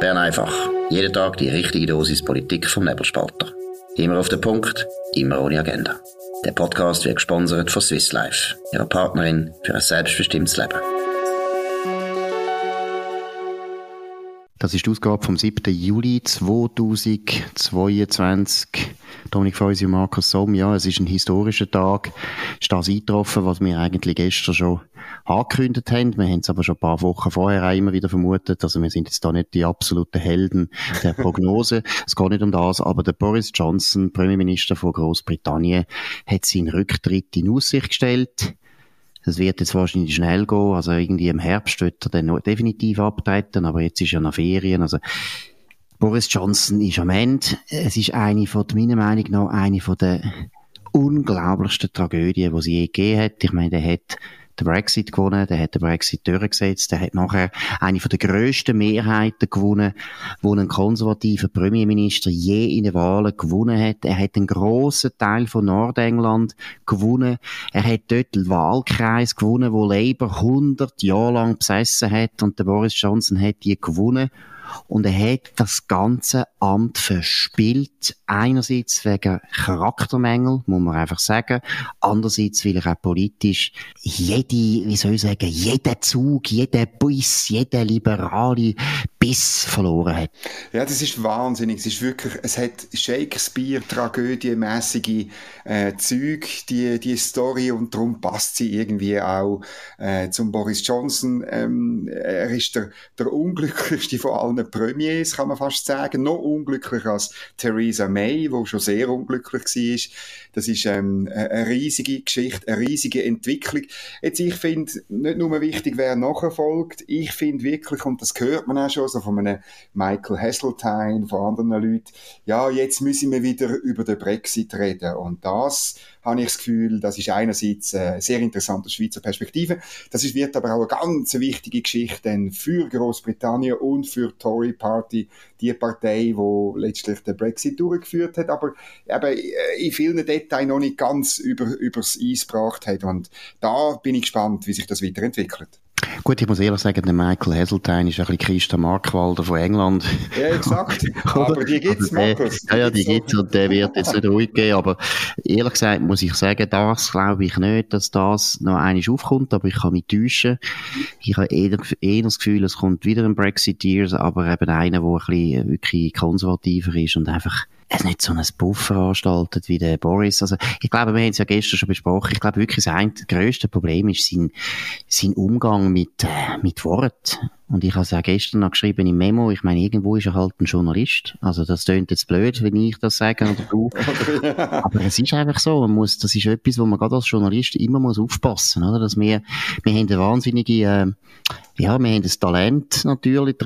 Bern einfach. Jeden Tag die richtige Dosis Politik vom Nebelspalter. Immer auf den Punkt, immer ohne Agenda. Der Podcast wird gesponsert von Swiss Life, ihrer Partnerin für ein selbstbestimmtes Leben. Das ist die Ausgabe vom 7. Juli 2022. Dominik Feusi und Markus Somm, ja, es ist ein historischer Tag. Ist das eingetroffen, was wir eigentlich gestern schon angekündigt haben. Wir haben es aber schon ein paar Wochen vorher auch immer wieder vermutet. Also wir sind jetzt da nicht die absoluten Helden der Prognose. es geht nicht um das, aber der Boris Johnson, Premierminister von Großbritannien, hat seinen Rücktritt in Aussicht gestellt. Das wird jetzt wahrscheinlich schnell gehen. Also irgendwie im Herbst wird er dann definitiv abtreten, aber jetzt ist ja noch Ferien. Also Boris Johnson ist am Ende. Es ist eine von, meiner Meinung nach, eine von der unglaublichsten Tragödien, die sie je gegeben hat. Ich meine, der hat den Brexit gewonnen, der hat den Brexit durchgesetzt, der hat nachher eine von der grössten Mehrheiten gewonnen, wo ein konservativer Premierminister je in den Wahlen gewonnen hat. Er hat einen grossen Teil von Nordengland gewonnen. Er hat dort den Wahlkreis gewonnen, wo Labour 100 Jahre lang besessen hat und der Boris Johnson hat die gewonnen. Und er hat das ganze Amt verspielt. Einerseits wegen Charaktermängel, muss man einfach sagen. Andererseits, weil er auch politisch jede, wie soll ich sagen, jeden Zug, jeden Biss, jeden liberale Biss verloren hat. Ja, das ist wahnsinnig. Es ist wirklich, es hat Shakespeare-Tragödie-mäßige äh, Züge, die, die Story, und darum passt sie irgendwie auch äh, zum Boris Johnson. Ähm, er ist der, der unglücklichste von allen Premiers, kann man fast sagen. Noch unglücklicher als Theresa May, wo schon sehr unglücklich war. Das ist ähm, eine riesige Geschichte, eine riesige Entwicklung. Jetzt, ich finde, nicht nur wichtig, wer nachher folgt. Ich finde wirklich, und das hört man auch schon so von einem Michael Heseltine, von anderen Leuten, ja, jetzt müssen wir wieder über den Brexit reden. Und das habe ich das Gefühl, das ist einerseits eine sehr interessante Schweizer Perspektive. Das ist, wird aber auch eine ganz wichtige Geschichte für Großbritannien und für die Tory Party, die Partei, die letztlich den Brexit durchgeführt hat, aber eben in vielen Details noch nicht ganz über, übers Eis gebracht hat. Und da bin ich gespannt, wie sich das weiterentwickelt. Gut, ich muss ehrlich sagen, der Michael Heseltine ist ein bisschen Christa Markwalder von England. Ja, exakt. aber die gibt's, Markus. Ja, ja, die so. gibt's und der wird jetzt nicht ruhig gehen. Aber ehrlich gesagt muss ich sagen, das glaube ich nicht, dass das noch einmal aufkommt, aber ich kann mich täuschen. Ich habe eher, eher das Gefühl, es kommt wieder ein Brexiteers, aber eben einer, der ein bisschen wirklich konservativer ist und einfach es nicht so ein Buff veranstaltet wie der Boris. Also, ich glaube, wir haben es ja gestern schon besprochen. Ich glaube wirklich, das ein, grösste Problem ist sein, sein Umgang mit, äh, mit Wort. Und ich habe es auch gestern noch geschrieben im Memo. Ich meine, irgendwo ist er halt ein Journalist. Also, das klingt jetzt blöd, wenn ich das sage oder du. Aber es ist einfach so. Man muss, das ist etwas, wo man gerade als Journalist immer muss aufpassen, oder? Dass wir, wir haben eine wahnsinnige, äh, ja, wir haben das Talent natürlich,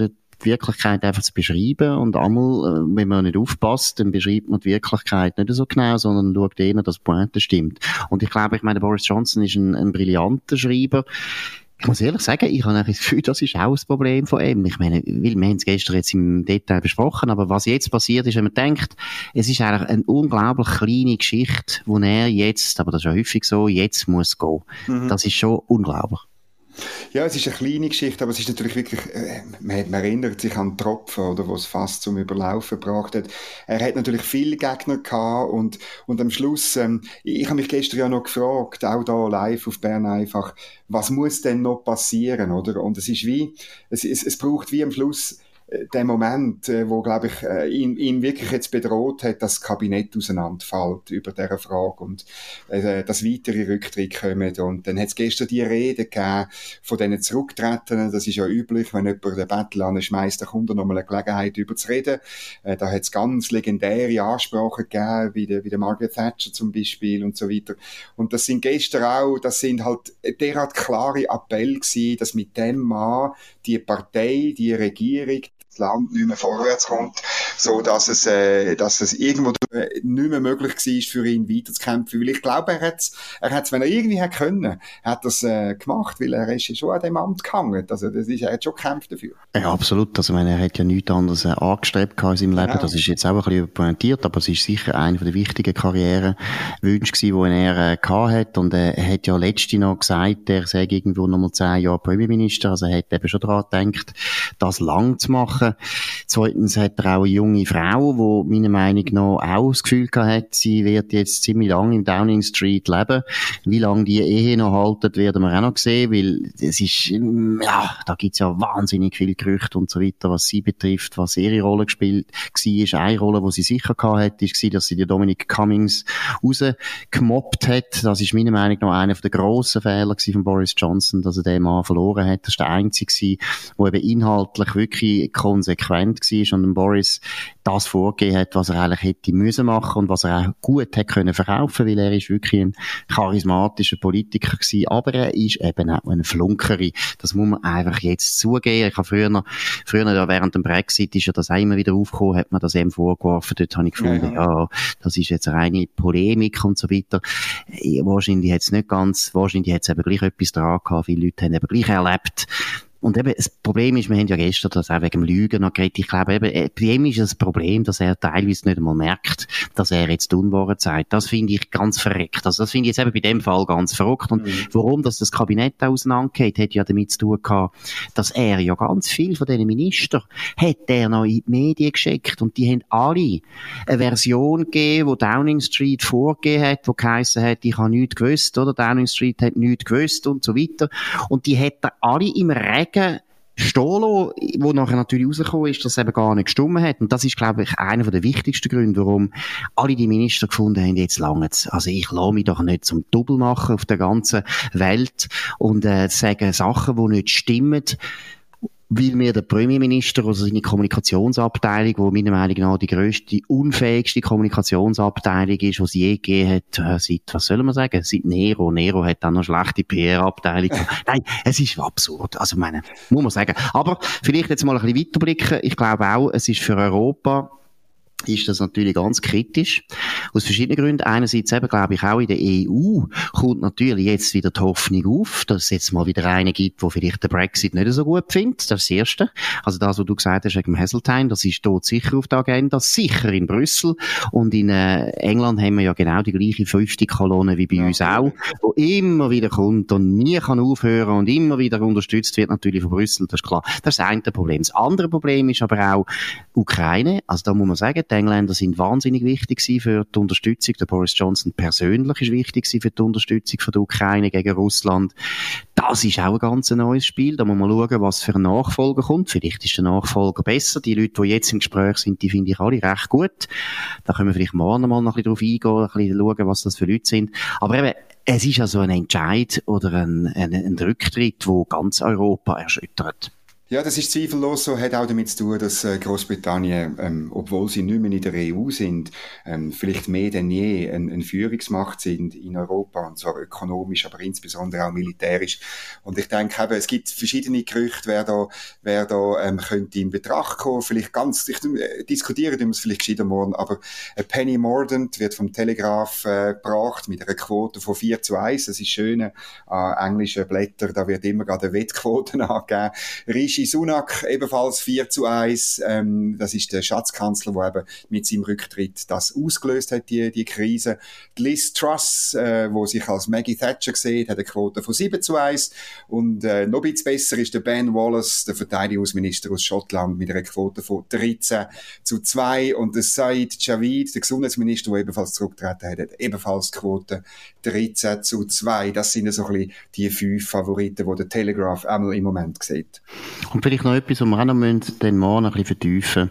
die Wirklichkeit einfach zu beschreiben. Und einmal, äh, wenn man nicht aufpasst, dann beschreibt man die Wirklichkeit nicht so genau, sondern schaut eher, dass die Pointe stimmt. Und ich glaube, ich meine, Boris Johnson ist ein, ein brillanter Schreiber. Ich muss ehrlich sagen, ich habe das Gefühl, das ist auch das Problem von ihm. Ich meine, wir haben es gestern jetzt im Detail besprochen, aber was jetzt passiert ist, wenn man denkt, es ist eigentlich eine unglaublich kleine Geschichte, wo er jetzt, aber das ist ja häufig so, jetzt muss gehen. Mhm. Das ist schon unglaublich. Ja, es ist eine kleine Geschichte, aber es ist natürlich wirklich, äh, man, man, erinnert sich an Tropfen, oder, was fast zum Überlaufen gebracht hat. Er hat natürlich viele Gegner gehabt und, und am Schluss, ähm, ich habe mich gestern ja noch gefragt, auch da live auf Bern einfach, was muss denn noch passieren, oder? Und es ist wie, es, es, es braucht wie am Schluss, der Moment, äh, wo, glaube ich, äh, ihn, ihn wirklich jetzt bedroht hat, dass das Kabinett auseinanderfällt über diese Frage und äh, dass weitere Rücktritte kommen. Und dann hat es gestern die Rede gegeben von diesen Zurücktretenden. Das ist ja üblich, wenn jemand den Battle schmeißt, dann kommt er nochmal eine Gelegenheit, über zu reden. Äh, da hat es ganz legendäre Ansprachen gegeben, wie der, wie der Margaret Thatcher zum Beispiel und so weiter. Und das sind gestern auch, das sind halt derart klare Appell gewesen, dass mit dem Mann die Partei, die Regierung, Land nicht mehr vorwärts kommt, so dass es, äh, dass es irgendwo nicht mehr möglich war, für ihn weiterzukämpfen. Weil ich glaube, er hat er hat's, wenn er irgendwie hätte können, hat das äh, gemacht, weil er ist ja schon an dem Amt gehangen. Also das ist, er hat schon gekämpft dafür. Ja, absolut. Also, ich meine, er hat ja nichts anderes äh, angestrebt in seinem Leben. Genau. Das ist jetzt auch ein bisschen pointiert, aber es ist sicher einer der wichtigen Karrierewünsche gewesen, die er äh, hat. Und äh, er hat ja letzte noch gesagt, er sei irgendwo nochmal zehn Jahre Premierminister. Also er hat eben schon daran gedacht, das lang zu machen machen. Zweitens hat er auch eine junge Frau, die meiner Meinung nach auch das Gefühl hat, sie wird jetzt ziemlich lange in Downing Street leben. Wie lange die Ehe noch haltet, werden wir auch noch sehen, weil es ist, ja, da gibt's ja wahnsinnig viel Gerüchte und so weiter, was sie betrifft, was ihre Rolle gespielt war. Eine Rolle, die sie sicher gehabt hat, ist, dass sie die Dominic Cummings rausgemobbt hat. Das ist meiner Meinung nach einer der grossen Fehler von Boris Johnson, dass er den Mann verloren hat. Das ist der einzige, der eben inhaltlich wirklich konsequent war und Boris das vorgegeben hat, was er eigentlich hätte müssen machen und was er auch gut hätte können verkaufen, weil er ist wirklich ein charismatischer Politiker gewesen, aber er ist eben auch ein Flunkeri. Das muss man einfach jetzt zugeben. Ich habe früher, früher ja, während dem Brexit ist ja das auch immer wieder aufgekommen, hat man das eben vorgeworfen. Dort habe ich gefunden, ja, ja das ist jetzt reine Polemik und so weiter. Wahrscheinlich hat es nicht ganz, wahrscheinlich hat es eben gleich etwas dran gehabt. Viele Leute haben eben gleich erlebt, und eben, das Problem ist, wir haben ja gestern das auch wegen dem Lügen noch geredet. Ich glaube eben, äh, bei ihm ist das Problem, dass er teilweise nicht einmal merkt, dass er jetzt Unwahrheit sagt. Das finde ich ganz verreckt. Also das finde ich jetzt eben bei dem Fall ganz verrückt. Und mhm. warum, dass das Kabinett auseinandergeht, hat ja damit zu tun gehabt, dass er ja ganz viel von diesen Ministern hat er noch in die Medien geschickt. Und die haben alle eine Version gegeben, wo Downing Street vorgegeben hat, wo geheissen hat, ich habe nichts gewusst, oder? Downing Street hat nichts gewusst und so weiter. Und die hat er alle im Regen sagen, Stolo, wo nachher natürlich rausgekommen ist, dass es eben gar nicht gestummen hat. Und das ist, glaube ich, einer der wichtigsten Gründe, warum alle die Minister gefunden haben, jetzt lange. Also ich lasse mich doch nicht zum Double machen auf der ganzen Welt und äh, sagen Sachen, die nicht stimmen weil mir der Premierminister, also seine Kommunikationsabteilung, wo meiner Meinung nach die grösste, unfähigste Kommunikationsabteilung ist, die sie je gegeben hat, äh, seit, was soll man sagen, seit Nero. Nero hat dann noch schlechte PR-Abteilung. Nein, es ist absurd. Also, meine, muss man sagen. Aber vielleicht jetzt mal ein bisschen weiterblicken. Ich glaube auch, es ist für Europa ist das natürlich ganz kritisch. Aus verschiedenen Gründen. Einerseits eben, glaube ich, auch in der EU kommt natürlich jetzt wieder die Hoffnung auf, dass es jetzt mal wieder einen gibt, der vielleicht den Brexit nicht so gut findet. Das ist das Erste. Also das, was du gesagt hast wegen Heseltine, das ist dort sicher auf der Agenda. Sicher in Brüssel. Und in äh, England haben wir ja genau die gleiche fünfte Kolonne wie bei ja. uns auch, wo immer wieder kommt und nie kann aufhören und immer wieder unterstützt wird natürlich von Brüssel. Das ist klar. Das ist eine Problem. Das andere Problem ist aber auch Ukraine. Also da muss man sagen, die Engländer sind wahnsinnig wichtig für die Unterstützung. Der Boris Johnson persönlich ist wichtig für die Unterstützung von der Ukraine gegen Russland. Das ist auch ein ganz neues Spiel. Da muss man schauen, was für ein Nachfolger kommt. Vielleicht ist der Nachfolger besser. Die Leute, die jetzt im Gespräch sind, die finde ich alle recht gut. Da können wir vielleicht morgen mal noch ein bisschen drauf eingehen, ein bisschen schauen, was das für Leute sind. Aber eben, es ist also ein Entscheid oder ein, ein, ein Rücktritt, wo ganz Europa erschüttert. Ja, das ist zweifellos so, hat auch damit zu tun, dass äh, Großbritannien, ähm, obwohl sie nicht mehr in der EU sind, ähm, vielleicht mehr denn je eine ein Führungsmacht sind in Europa, und zwar ökonomisch, aber insbesondere auch militärisch. Und ich denke eben, es gibt verschiedene Gerüchte, wer da, wer da ähm, könnte in Betracht kommen. Vielleicht ganz, ich äh, diskutiere wir es vielleicht gescheiter morgen, aber Penny Mordaunt wird vom Telegraph äh, gebracht mit einer Quote von 4 zu 1. Das ist schön, äh, englische Blätter, da wird immer gerade eine Wettquote angegeben. Rishi Rishi Sunak ebenfalls 4 zu 1. Ähm, das ist der Schatzkanzler, der eben mit seinem Rücktritt das ausgelöst hat, die, die Krise. Die Liz Truss, äh, wo sich als Maggie Thatcher sieht, hat eine Quote von 7 zu 1. Und äh, noch ein bisschen besser ist der Ben Wallace, der Verteidigungsminister aus Schottland, mit einer Quote von 13 zu 2. Und der Said Javid, der Gesundheitsminister, der ebenfalls zurückgetreten hat, hat ebenfalls die Quote 13 zu 2. Das sind so ein bisschen die fünf Favoriten, die der Telegraph einmal im Moment sieht. Und vielleicht noch etwas, was wir auch noch müssen, den morgen ein bisschen vertiefen.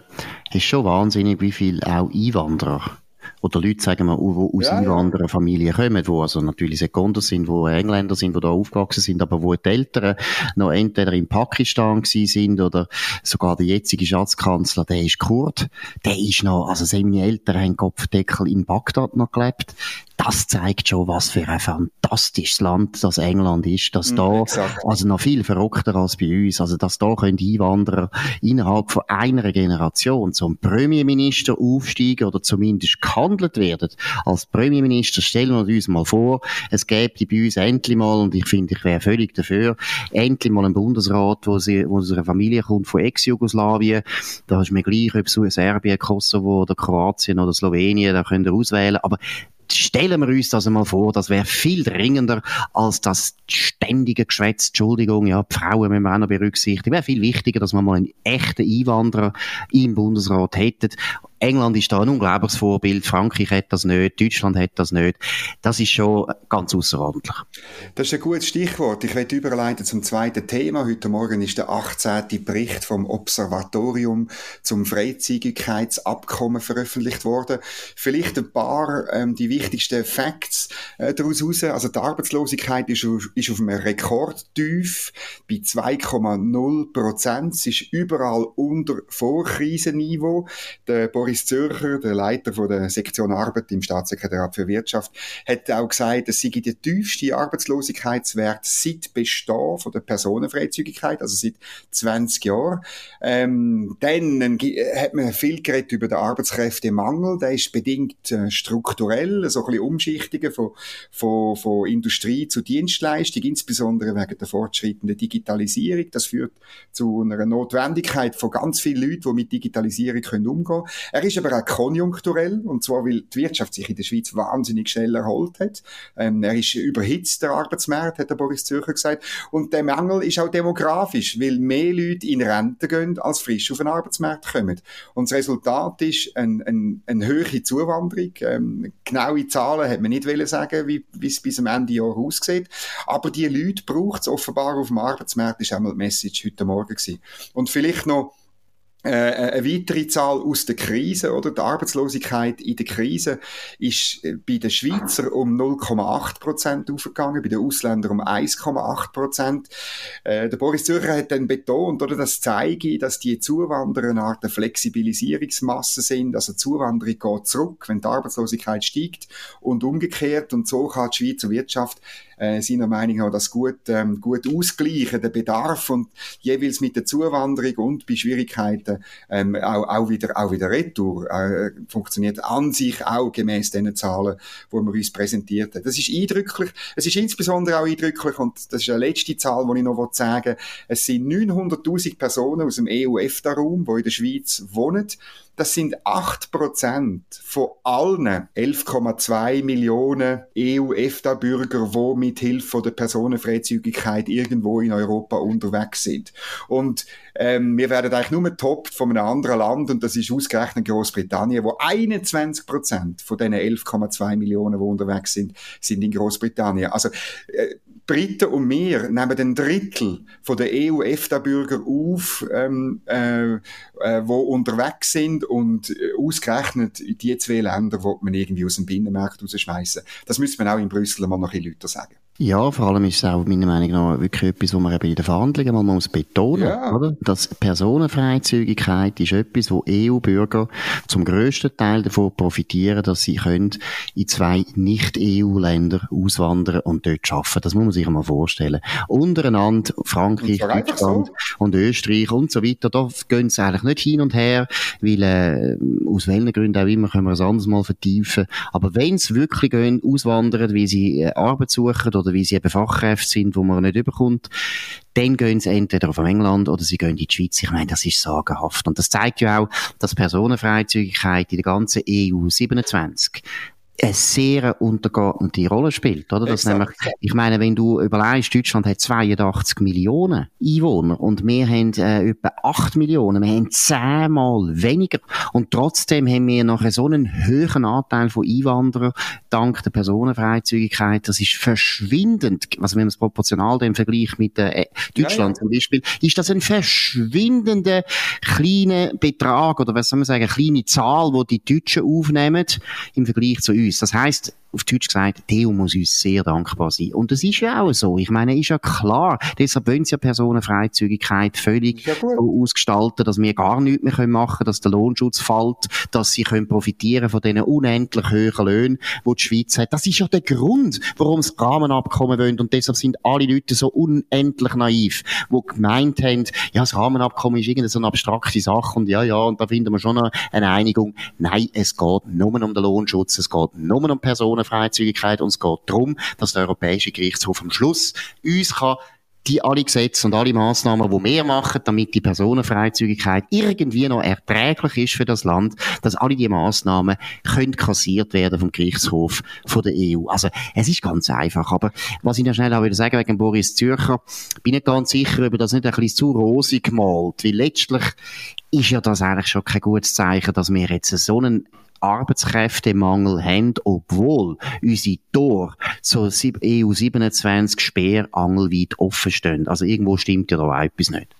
Es ist schon wahnsinnig, wie viel auch Einwanderer oder Leute, sagen wir, die aus ja, Einwandererfamilien ja. kommen, die also natürlich Sekunder sind, die Engländer sind, die da aufgewachsen sind, aber wo die Eltern noch entweder in Pakistan gewesen sind oder sogar der jetzige Schatzkanzler, der ist Kurd, der ist noch, also seine Eltern haben Kopfdeckel in Bagdad noch gelebt, das zeigt schon, was für ein fantastisches Land das England ist, dass mm, da, exakt. also noch viel verrückter als bei uns, also dass da können Einwanderer innerhalb von einer Generation zum Premierminister aufsteigen oder zumindest gehandelt werden. Als Premierminister stellen wir uns mal vor, es gäbe bei uns endlich mal, und ich finde, ich wäre völlig dafür, endlich mal einen Bundesrat, wo, sie, wo unsere Familie kommt von Ex-Jugoslawien, da ist mir gleich, ob es Serbien, Kosovo oder Kroatien oder Slowenien, da könnt ihr auswählen, aber stellen wir uns das einmal vor, das wäre viel dringender als das ständige Geschwätz, Entschuldigung, ja, die Frauen müssen wir auch noch berücksichtigen. Wäre viel wichtiger, dass wir mal einen echten Einwanderer im Bundesrat hätten. England ist da ein unglaubliches Vorbild, Frankreich hat das nicht, Deutschland hat das nicht. Das ist schon ganz außerordentlich. Das ist ein gutes Stichwort. Ich werde überleiten zum zweiten Thema. Heute Morgen ist der 18. Bericht vom Observatorium zum Freizügigkeitsabkommen veröffentlicht worden. Vielleicht ein paar ähm, die wichtigsten Facts äh, daraus raus. Also die Arbeitslosigkeit ist auf, ist auf einem Rekordtief bei 2,0 Prozent. Es ist überall unter Vorkrisenniveau. Der Boris Zürcher, der Leiter von der Sektion Arbeit im Staatssekretariat für Wirtschaft, hat auch gesagt, es sei der tiefste Arbeitslosigkeitswert seit Bestehen von der Personenfreizügigkeit, also seit 20 Jahren. Ähm, dann äh, hat man viel geredet über den Arbeitskräftemangel, der ist bedingt äh, strukturell, so ein bisschen Umschichtungen von, von, von Industrie zu Dienstleistung, insbesondere wegen der fortschreitenden Digitalisierung. Das führt zu einer Notwendigkeit von ganz vielen Leuten, die mit Digitalisierung können umgehen können. Er ist aber auch konjunkturell, und zwar, weil die Wirtschaft sich in der Schweiz wahnsinnig schnell erholt hat. Ähm, er ist überhitzt, der Arbeitsmarkt, hat der Boris Zürcher gesagt. Und der Mangel ist auch demografisch, weil mehr Leute in Rente gehen, als frisch auf den Arbeitsmarkt kommen. Und das Resultat ist eine, eine, eine höhere Zuwanderung. Ähm, genaue Zahlen hat man nicht sagen, wie, wie es bis am Ende Jahr aussieht. Aber die Leute braucht es offenbar auf dem Arbeitsmarkt, ist einmal die Message heute Morgen gewesen. Und vielleicht noch eine weitere Zahl aus der Krise, oder? Die Arbeitslosigkeit in der Krise ist äh, bei den Schweizer um 0,8 Prozent aufgegangen, bei den Ausländern um 1,8 Prozent. Äh, der Boris Zürcher hat dann betont, oder, das zeige, dass die Zuwanderer eine Art Flexibilisierungsmasse sind. Also die Zuwanderung geht zurück, wenn die Arbeitslosigkeit steigt und umgekehrt. Und so kann die Schweizer Wirtschaft äh, seiner Meinung nach das gut, ähm, gut ausgleichen, den Bedarf und jeweils mit der Zuwanderung und bei Schwierigkeiten ähm, auch, auch, wieder, auch wieder retour. Äh, funktioniert an sich auch gemäß den Zahlen, die wir uns präsentiert haben. Das ist eindrücklich. Es ist insbesondere auch eindrücklich und das ist eine letzte Zahl, die ich noch sagen will. Es sind 900.000 Personen aus dem EU-EFTA-Raum, die in der Schweiz wohnen das sind 8% von allen 11,2 Millionen EU-EFTA-Bürger, die mit Hilfe der Personenfreizügigkeit irgendwo in Europa unterwegs sind. Und ähm, wir werden eigentlich nur getoppt von einem anderen Land und das ist ausgerechnet Großbritannien, wo 21% von diesen 11,2 Millionen, die unterwegs sind, sind in Großbritannien. Also äh, Briten und wir nehmen ein Drittel von der EU-EFTA-Bürger auf, ähm, äh, äh, wo unterwegs sind und äh, ausgerechnet die zwei Länder, wo man irgendwie aus dem Binnenmarkt rausschmeißen. Das müsste man auch in Brüssel mal noch ein bisschen Leute sagen. Ja, vor allem ist es auch meiner Meinung nach wirklich etwas, was man eben in den Verhandlungen mal muss betonen ja. oder? Dass Personenfreizügigkeit ist etwas, wo EU-Bürger zum grössten Teil davon profitieren, dass sie können in zwei Nicht-EU-Länder auswandern und dort arbeiten. Das muss man sich mal vorstellen. Untereinander, Frankreich, Deutschland so. Und Österreich und so weiter, da gehen sie eigentlich nicht hin und her, weil äh, aus welchen Gründen auch immer können wir es anders mal vertiefen. Aber wenn sie wirklich gehen, auswandern, weil sie äh, Arbeit suchen oder weil sie eben Fachkräfte sind, wo man nicht überkommt, dann gehen sie entweder auf England oder sie gehen in die Schweiz. Ich meine, das ist sagenhaft. Und das zeigt ja auch, dass Personenfreizügigkeit in der ganzen EU 27 eine sehr untergeordnete Rolle spielt, oder? Das nämlich, ich meine, wenn du überlegst, Deutschland hat 82 Millionen Einwohner und wir haben äh, etwa 8 Millionen, wir haben zehnmal weniger und trotzdem haben wir noch so einen höheren Anteil von Einwanderern dank der Personenfreizügigkeit. Das ist verschwindend, also wenn man es proportional dem Vergleich mit äh, Deutschland ja, ja. zum Beispiel, ist das ein verschwindender kleiner Betrag oder was soll man sagen, eine kleine Zahl, wo die Deutschen aufnehmen im Vergleich zu uns. Das heißt, auf Deutsch gesagt, Theo muss uns sehr dankbar sein. Und das ist ja auch so. Ich meine, ist ja klar. Deshalb wollen sie ja Personenfreizügigkeit völlig ja so ausgestalten, dass wir gar nichts mehr machen können, dass der Lohnschutz fällt, dass sie können profitieren von diesen unendlich hohen Löhnen, die die Schweiz hat. Das ist ja der Grund, warum sie Rahmenabkommen wollen. Und deshalb sind alle Leute so unendlich naiv, die gemeint haben, ja, das Rahmenabkommen ist irgendeine so eine abstrakte Sache und ja, ja, und da finden wir schon eine Einigung. Nein, es geht nur um den Lohnschutz, es geht nur um Personen Freizügigkeit und es geht darum, dass der Europäische Gerichtshof am Schluss uns kann die alle Gesetze und alle Massnahmen, die wir machen, damit die Personenfreizügigkeit irgendwie noch erträglich ist für das Land, dass alle die Massnahmen können kassiert werden vom Gerichtshof von der EU. Also es ist ganz einfach. Aber was ich noch schnell auch wieder sagen wegen Boris Zürcher, bin ich ganz sicher, ob das nicht ein bisschen zu rosig malt, weil letztlich ist ja das eigentlich schon kein gutes Zeichen, dass wir jetzt so einen Arbeitskräftemangel haben, obwohl unsere Tore so EU 27 speerangelweit offen stehen. Also irgendwo stimmt ja da auch etwas nicht.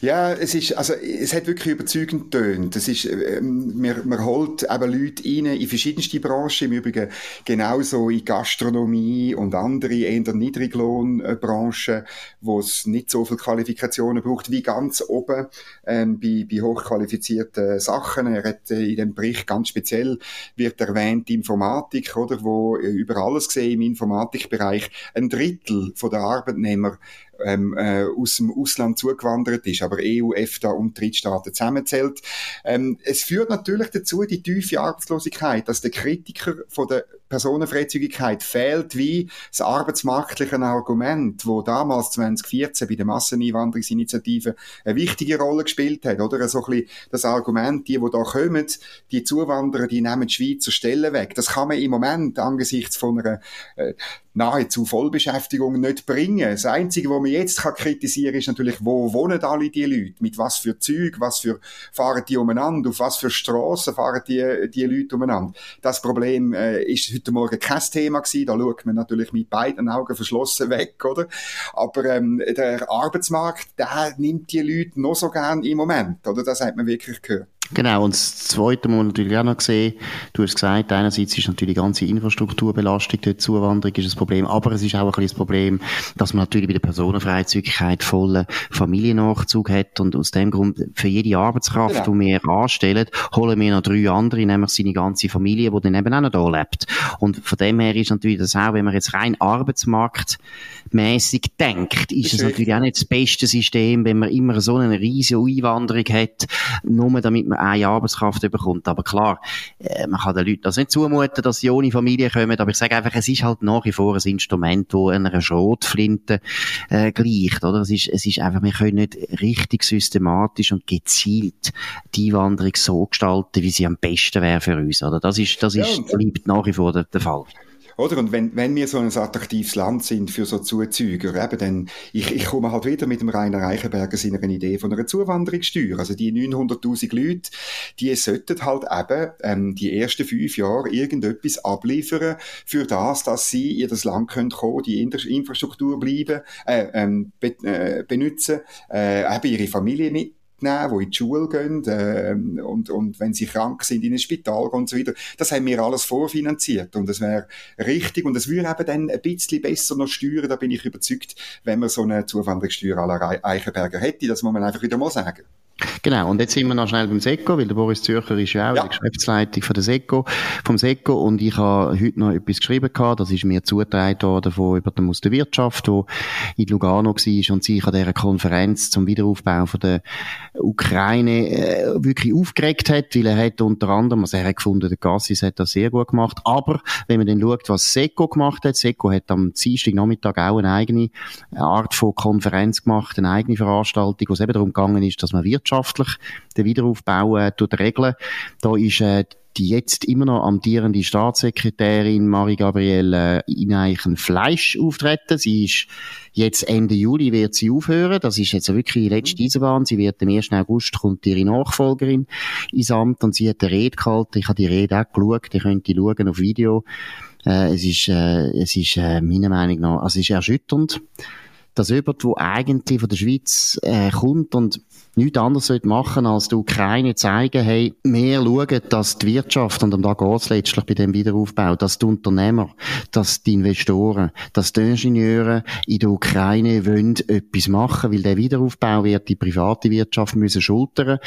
Ja, es ist, also, es hat wirklich überzeugend tönt. Es ist, ähm, man, man holt eben Leute rein in verschiedenste Branchen, im Übrigen genauso in Gastronomie und andere eher Niedriglohnbranchen, wo es nicht so viel Qualifikationen braucht, wie ganz oben, ähm, bei, bei hochqualifizierten Sachen. Er hat äh, in dem Bericht ganz speziell wird erwähnt Informatik, oder, wo äh, über alles gesehen im Informatikbereich ein Drittel von der Arbeitnehmer ähm, äh, aus dem Ausland zugewandert ist, aber EU, EFTA und Drittstaaten zusammenzählt. Ähm, es führt natürlich dazu, die tiefe Arbeitslosigkeit, dass der Kritiker von der Personenfreizügigkeit fehlt wie das arbeitsmarktliche Argument, wo damals 2014 bei der Masseneinwanderungsinitiative eine wichtige Rolle gespielt hat, oder? So ein bisschen das Argument, die, die da kommen, die Zuwanderer, die nehmen die Schweizer Stellen weg. Das kann man im Moment angesichts von einer äh, nahezu Vollbeschäftigung nicht bringen. Das Einzige, was man jetzt kann kritisieren kann, ist natürlich, wo wohnen alle die Leute? Mit was für Züg, was für fahren die umeinander? Auf was für Straßen fahren die, die Leute umeinander? Das Problem äh, ist heute Morgen kein Thema gewesen. Da schaut man natürlich mit beiden Augen verschlossen weg, oder? Aber ähm, der Arbeitsmarkt, der nimmt die Leute noch so gern im Moment, oder? Das hat man wirklich gehört. Genau, und das Zweite muss man natürlich auch noch sehen, du hast gesagt, einerseits ist natürlich die ganze Infrastrukturbelastung der Zuwanderung ist ein Problem, aber es ist auch ein das Problem, dass man natürlich bei der Personenfreizügigkeit vollen Familiennachzug hat und aus dem Grund für jede Arbeitskraft, genau. die wir anstellen, holen wir noch drei andere, nämlich seine ganze Familie, die dann eben auch noch da lebt. Und von dem her ist natürlich das auch, wenn man jetzt rein arbeitsmarktmäßig denkt, ist es natürlich auch nicht das beste System, wenn man immer so eine riesige Einwanderung hat, nur damit man eine Arbeitskraft bekommt. Aber klar, äh, man kann den Leuten das nicht zumuten, dass sie ohne Familie kommen, aber ich sage einfach, es ist halt nach wie vor ein Instrument, das einer Schrotflinte äh, gleicht, oder? Es ist, es ist einfach, wir können nicht richtig systematisch und gezielt die Einwanderung so gestalten, wie sie am besten wäre für uns, oder? Das ist, das ist, ja, bleibt nach wie vor der, der Fall. Oder? Und wenn, wenn wir so ein attraktives Land sind für so Zuzüger, eben, dann, ich, ich komme halt wieder mit dem Rainer Reichenberger seiner Idee von einer Zuwanderungssteuer. Also die 900.000 Leute, die sollten halt eben, ähm, die ersten fünf Jahre irgendetwas abliefern für das, dass sie in das Land können kommen, die Infrastruktur bleiben, äh, ähm, be, äh, benutzen, äh, eben ihre Familie mit mitnehmen, die in die Schule gehen äh, und, und wenn sie krank sind, in ein Spital gehen und so weiter. Das haben wir alles vorfinanziert und das wäre richtig und das würde eben dann ein bisschen besser noch steuern, da bin ich überzeugt, wenn man so eine Zuwanderungssteuer la Eichenberger hätte. Das muss man einfach wieder mal sagen. Genau, und jetzt sind wir noch schnell beim SECO, weil der Boris Zürcher ist ja auch ja. die Geschäftsleitung von der SECO, vom SECO und ich habe heute noch etwas geschrieben gehabt, das ist mir zugetragen worden von jemandem aus der Wirtschaft, wo in Lugano war und sich an dieser Konferenz zum Wiederaufbau von der Ukraine äh, wirklich aufgeregt hat, weil er hat unter anderem, also er hat gefunden, der Gassis hat das sehr gut gemacht, aber wenn man dann schaut, was SECO gemacht hat, SECO hat am Dienstag Nachmittag auch eine eigene Art von Konferenz gemacht, eine eigene Veranstaltung, wo es eben darum gegangen ist, dass man Wirtschaft wirtschaftlich den Wiederaufbau äh, regeln. Da ist äh, die jetzt immer noch amtierende Staatssekretärin Marie-Gabrielle äh, Ineichen Fleisch auftreten. Sie ist jetzt Ende Juli wird sie aufhören. Das ist jetzt wirklich die letzte mhm. Eisenbahn. Sie wird am 1. August kommt ihre Nachfolgerin ins Amt und sie hat eine Rede gehalten. Ich habe die Rede auch geschaut. Ihr könnt die schauen auf Video. Äh, es ist, äh, es ist äh, meiner Meinung nach, also es ist erschütternd dass jemand, der eigentlich von der Schweiz äh, kommt und nichts anderes machen als die Ukraine zeigen, hey, wir schauen, dass die Wirtschaft, und da geht es letztlich bei dem Wiederaufbau, dass die Unternehmer, dass die Investoren, dass die Ingenieure in der Ukraine wollen etwas machen, weil der Wiederaufbau wird die private Wirtschaft müssen schultern.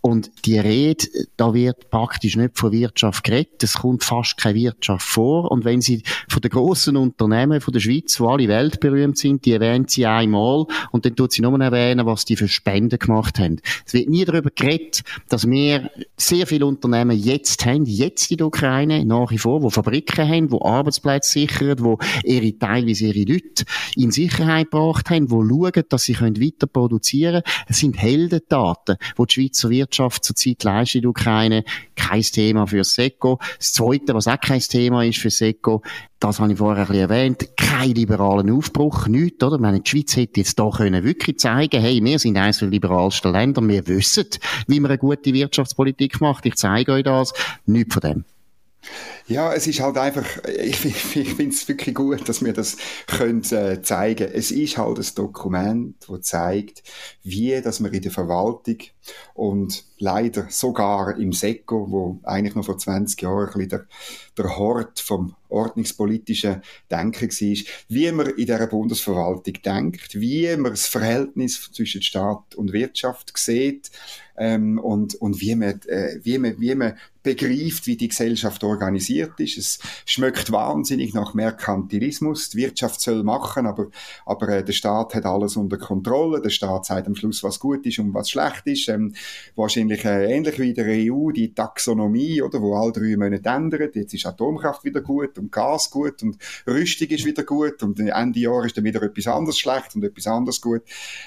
Und die Rede, da wird praktisch nicht von Wirtschaft geredet, es kommt fast keine Wirtschaft vor. Und wenn sie von den grossen Unternehmen von der Schweiz, die alle weltberühmt sind, die erwähnt sie einmal und dann tut sie nur erwähnen, was die für Spenden gemacht haben. Es wird nie darüber geredet, dass wir sehr viele Unternehmen jetzt haben, jetzt in der Ukraine, nach wie vor, wo Fabriken haben, wo Arbeitsplätze sichern, wo ihre, teilweise ihre Leute in Sicherheit gebracht haben, wo schauen, dass sie weiter produzieren können. Es sind Heldentaten, die die Schweizer Wirtschaft zurzeit leistet in der Ukraine. Kein Thema für SECO. Das Zweite, was auch kein Thema ist für SECO, das habe ich vorher ein bisschen erwähnt, kein liberalen Aufbruch, nichts, oder? Ich meine, die Schweiz hätte jetzt da können wirklich zeigen, hey, wir sind eines der liberalsten Länder, wir wissen, wie man eine gute Wirtschaftspolitik macht, ich zeige euch das, nichts von dem. Ja, es ist halt einfach, ich, ich, finde es wirklich gut, dass wir das können, äh, zeigen. Es ist halt ein Dokument, das zeigt, wie dass man in der Verwaltung und leider sogar im SECO, wo eigentlich noch vor 20 Jahren ein bisschen der, der Hort vom ordnungspolitischen Denken war, wie man in dieser Bundesverwaltung denkt, wie man das Verhältnis zwischen Staat und Wirtschaft sieht, ähm, und, und wie man, äh, wie man, wie man begreift, wie die Gesellschaft organisiert ist. Es schmeckt wahnsinnig nach Merkantilismus. Die Wirtschaft soll machen, aber, aber äh, der Staat hat alles unter Kontrolle. Der Staat sagt am Schluss, was gut ist und was schlecht ist. Ähm, wahrscheinlich äh, ähnlich wie der EU, die Taxonomie, oder, wo alle drei Monate ändert. Jetzt ist Atomkraft wieder gut und Gas gut und Rüstung ist wieder gut und Ende Jahr ist dann wieder etwas anderes schlecht und etwas anderes gut.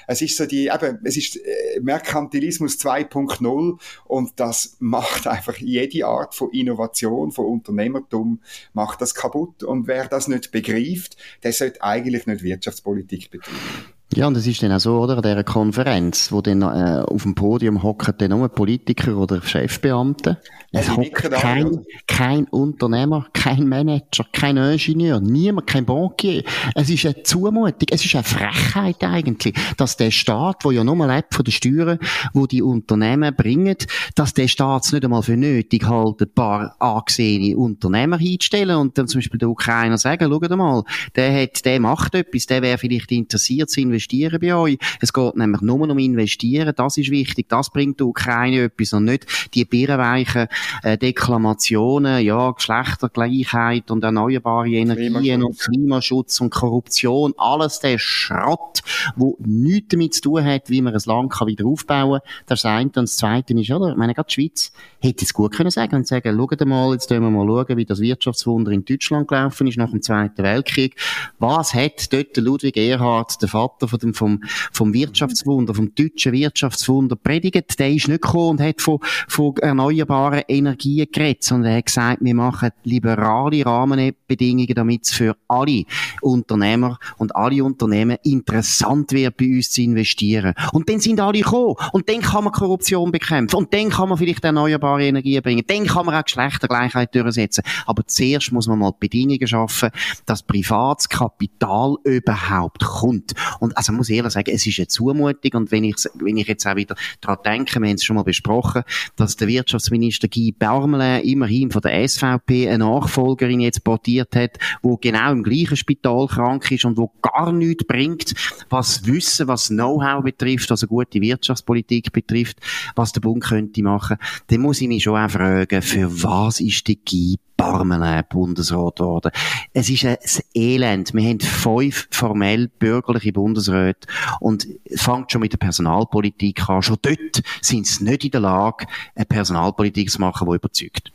Es ist so die, eben, es ist äh, Merkantilismus 2.0 und das macht einfach jede Art von Innovation, von Unternehmertum, macht das kaputt. Und wer das nicht begreift, der sollte eigentlich nicht Wirtschaftspolitik betreiben. Ja, und es ist dann auch so, oder, an dieser Konferenz, wo dann äh, auf dem Podium hocken dann nur Politiker oder Chefbeamte. Es hockt kein, kein Unternehmer, kein Manager, kein Ingenieur, niemand, kein Bankier. Es ist eine Zumutung, es ist eine Frechheit eigentlich, dass der Staat, der ja nur lebt von den Steuern, wo die Unternehmen bringen, dass der Staat es nicht einmal für nötig hält, ein paar angesehene Unternehmer hinzustellen und dann zum Beispiel der Ukrainer sagen, schau mal, der hat, der macht etwas, der wäre vielleicht interessiert zu investieren bei euch. Es geht nämlich nur um investieren. Das ist wichtig. Das bringt der Ukraine etwas und nicht die birrenweichen äh, Deklamationen, ja, Geschlechtergleichheit und erneuerbare Energien und Klimaschutz und Korruption. Alles der Schrott, wo nichts damit zu tun hat, wie man ein Land kann wieder aufbauen kann. Das eine. Und das zweite ist, oder? Ich meine, gerade die Schweiz hätte es gut können sagen und sagen, schaut mal, jetzt können wir mal schauen, wie das Wirtschaftswunder in Deutschland gelaufen ist nach dem Zweiten Weltkrieg. Was hat dort Ludwig Erhard, der Vater von dem, vom, vom Wirtschaftswunder, vom deutschen Wirtschaftswunder predigt, der ist nicht gekommen und hat von, von erneuerbaren Energien geredet, sondern er hat gesagt, wir machen liberale Rahmenbedingungen, damit es für alle Unternehmer und alle Unternehmen interessant wird, bei uns zu investieren. Und dann sind alle gekommen. Und dann kann man Korruption bekämpfen. Und dann kann man vielleicht erneuerbare Energien bringen. Dann kann man auch Geschlechtergleichheit durchsetzen. Aber zuerst muss man mal Bedingungen schaffen, dass privates Kapital überhaupt kommt. Und also muss ich ehrlich sagen, es ist eine Zumutung. Und wenn ich, wenn ich jetzt auch wieder daran denke, wir haben es schon mal besprochen, dass der Wirtschaftsminister Guy Parmelin immerhin von der SVP eine Nachfolgerin jetzt portiert hat, wo genau im gleichen Spital krank ist und wo gar nichts bringt, was Wissen, was Know-how betrifft, eine gute Wirtschaftspolitik betrifft, was der Bund könnte machen, dann muss ich mich schon auch fragen, für was ist die Guy Parmelin Bundesrat geworden. Es ist ein Elend. Wir haben fünf formell bürgerliche Bundesräte und fängt schon mit der Personalpolitik an. Schon dort sind sie nicht in der Lage, eine Personalpolitik zu machen, die überzeugt.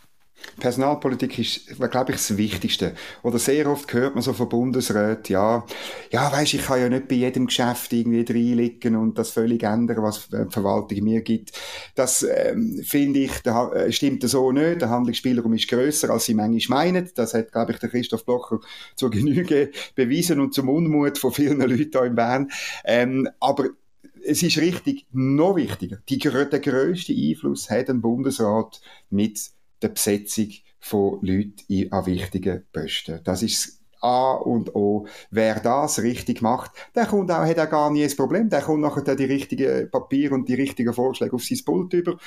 Personalpolitik ist, glaube ich, das Wichtigste. Oder sehr oft hört man so von Bundesräten, ja, ja, weisst, ich kann ja nicht bei jedem Geschäft irgendwie reinliegen und das völlig ändern, was die Verwaltung mir gibt. Das, ähm, finde ich, da, äh, stimmt so nicht. Der Handlungsspielraum ist grösser, als sie manchmal meinen. Das hat, glaube ich, der Christoph Blocher zur Genüge bewiesen und zum Unmut von vielen Leuten hier in Bern. Ähm, aber es ist richtig, noch wichtiger, die, der grösste Einfluss hat ein Bundesrat mit der Besetzung von Leuten an wichtigen Posten. Das ist A und O. Wer das richtig macht, der kommt auch, hat auch gar nie ein Problem. Der kommt nachher die richtigen Papiere und die richtigen Vorschläge auf sein Pult über,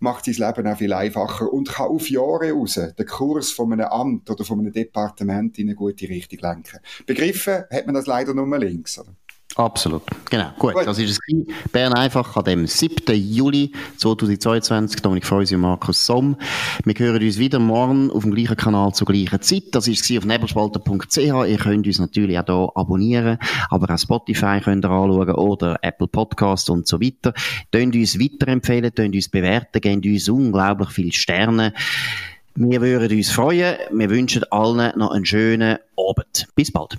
macht sein Leben auch viel einfacher und kann auf Jahre raus den Kurs von einem Amt oder von einem Departement in eine gute Richtung lenken. Begriffen hat man das leider nur links. Oder? Absolut, genau. Gut, Gut. das ist es. Bern einfach an dem 7. Juli 2022. Dominik Feusi und Markus Somm. Wir hören uns wieder morgen auf dem gleichen Kanal zur gleichen Zeit. Das ist auf nebelspalter.ch. Ihr könnt uns natürlich auch hier abonnieren, aber auch Spotify könnt ihr anschauen oder Apple Podcast und so weiter. Könnt uns weiterempfehlen, könnt uns bewerten, gebt uns unglaublich viele Sterne. Wir würden uns freuen. Wir wünschen allen noch einen schönen Abend. Bis bald.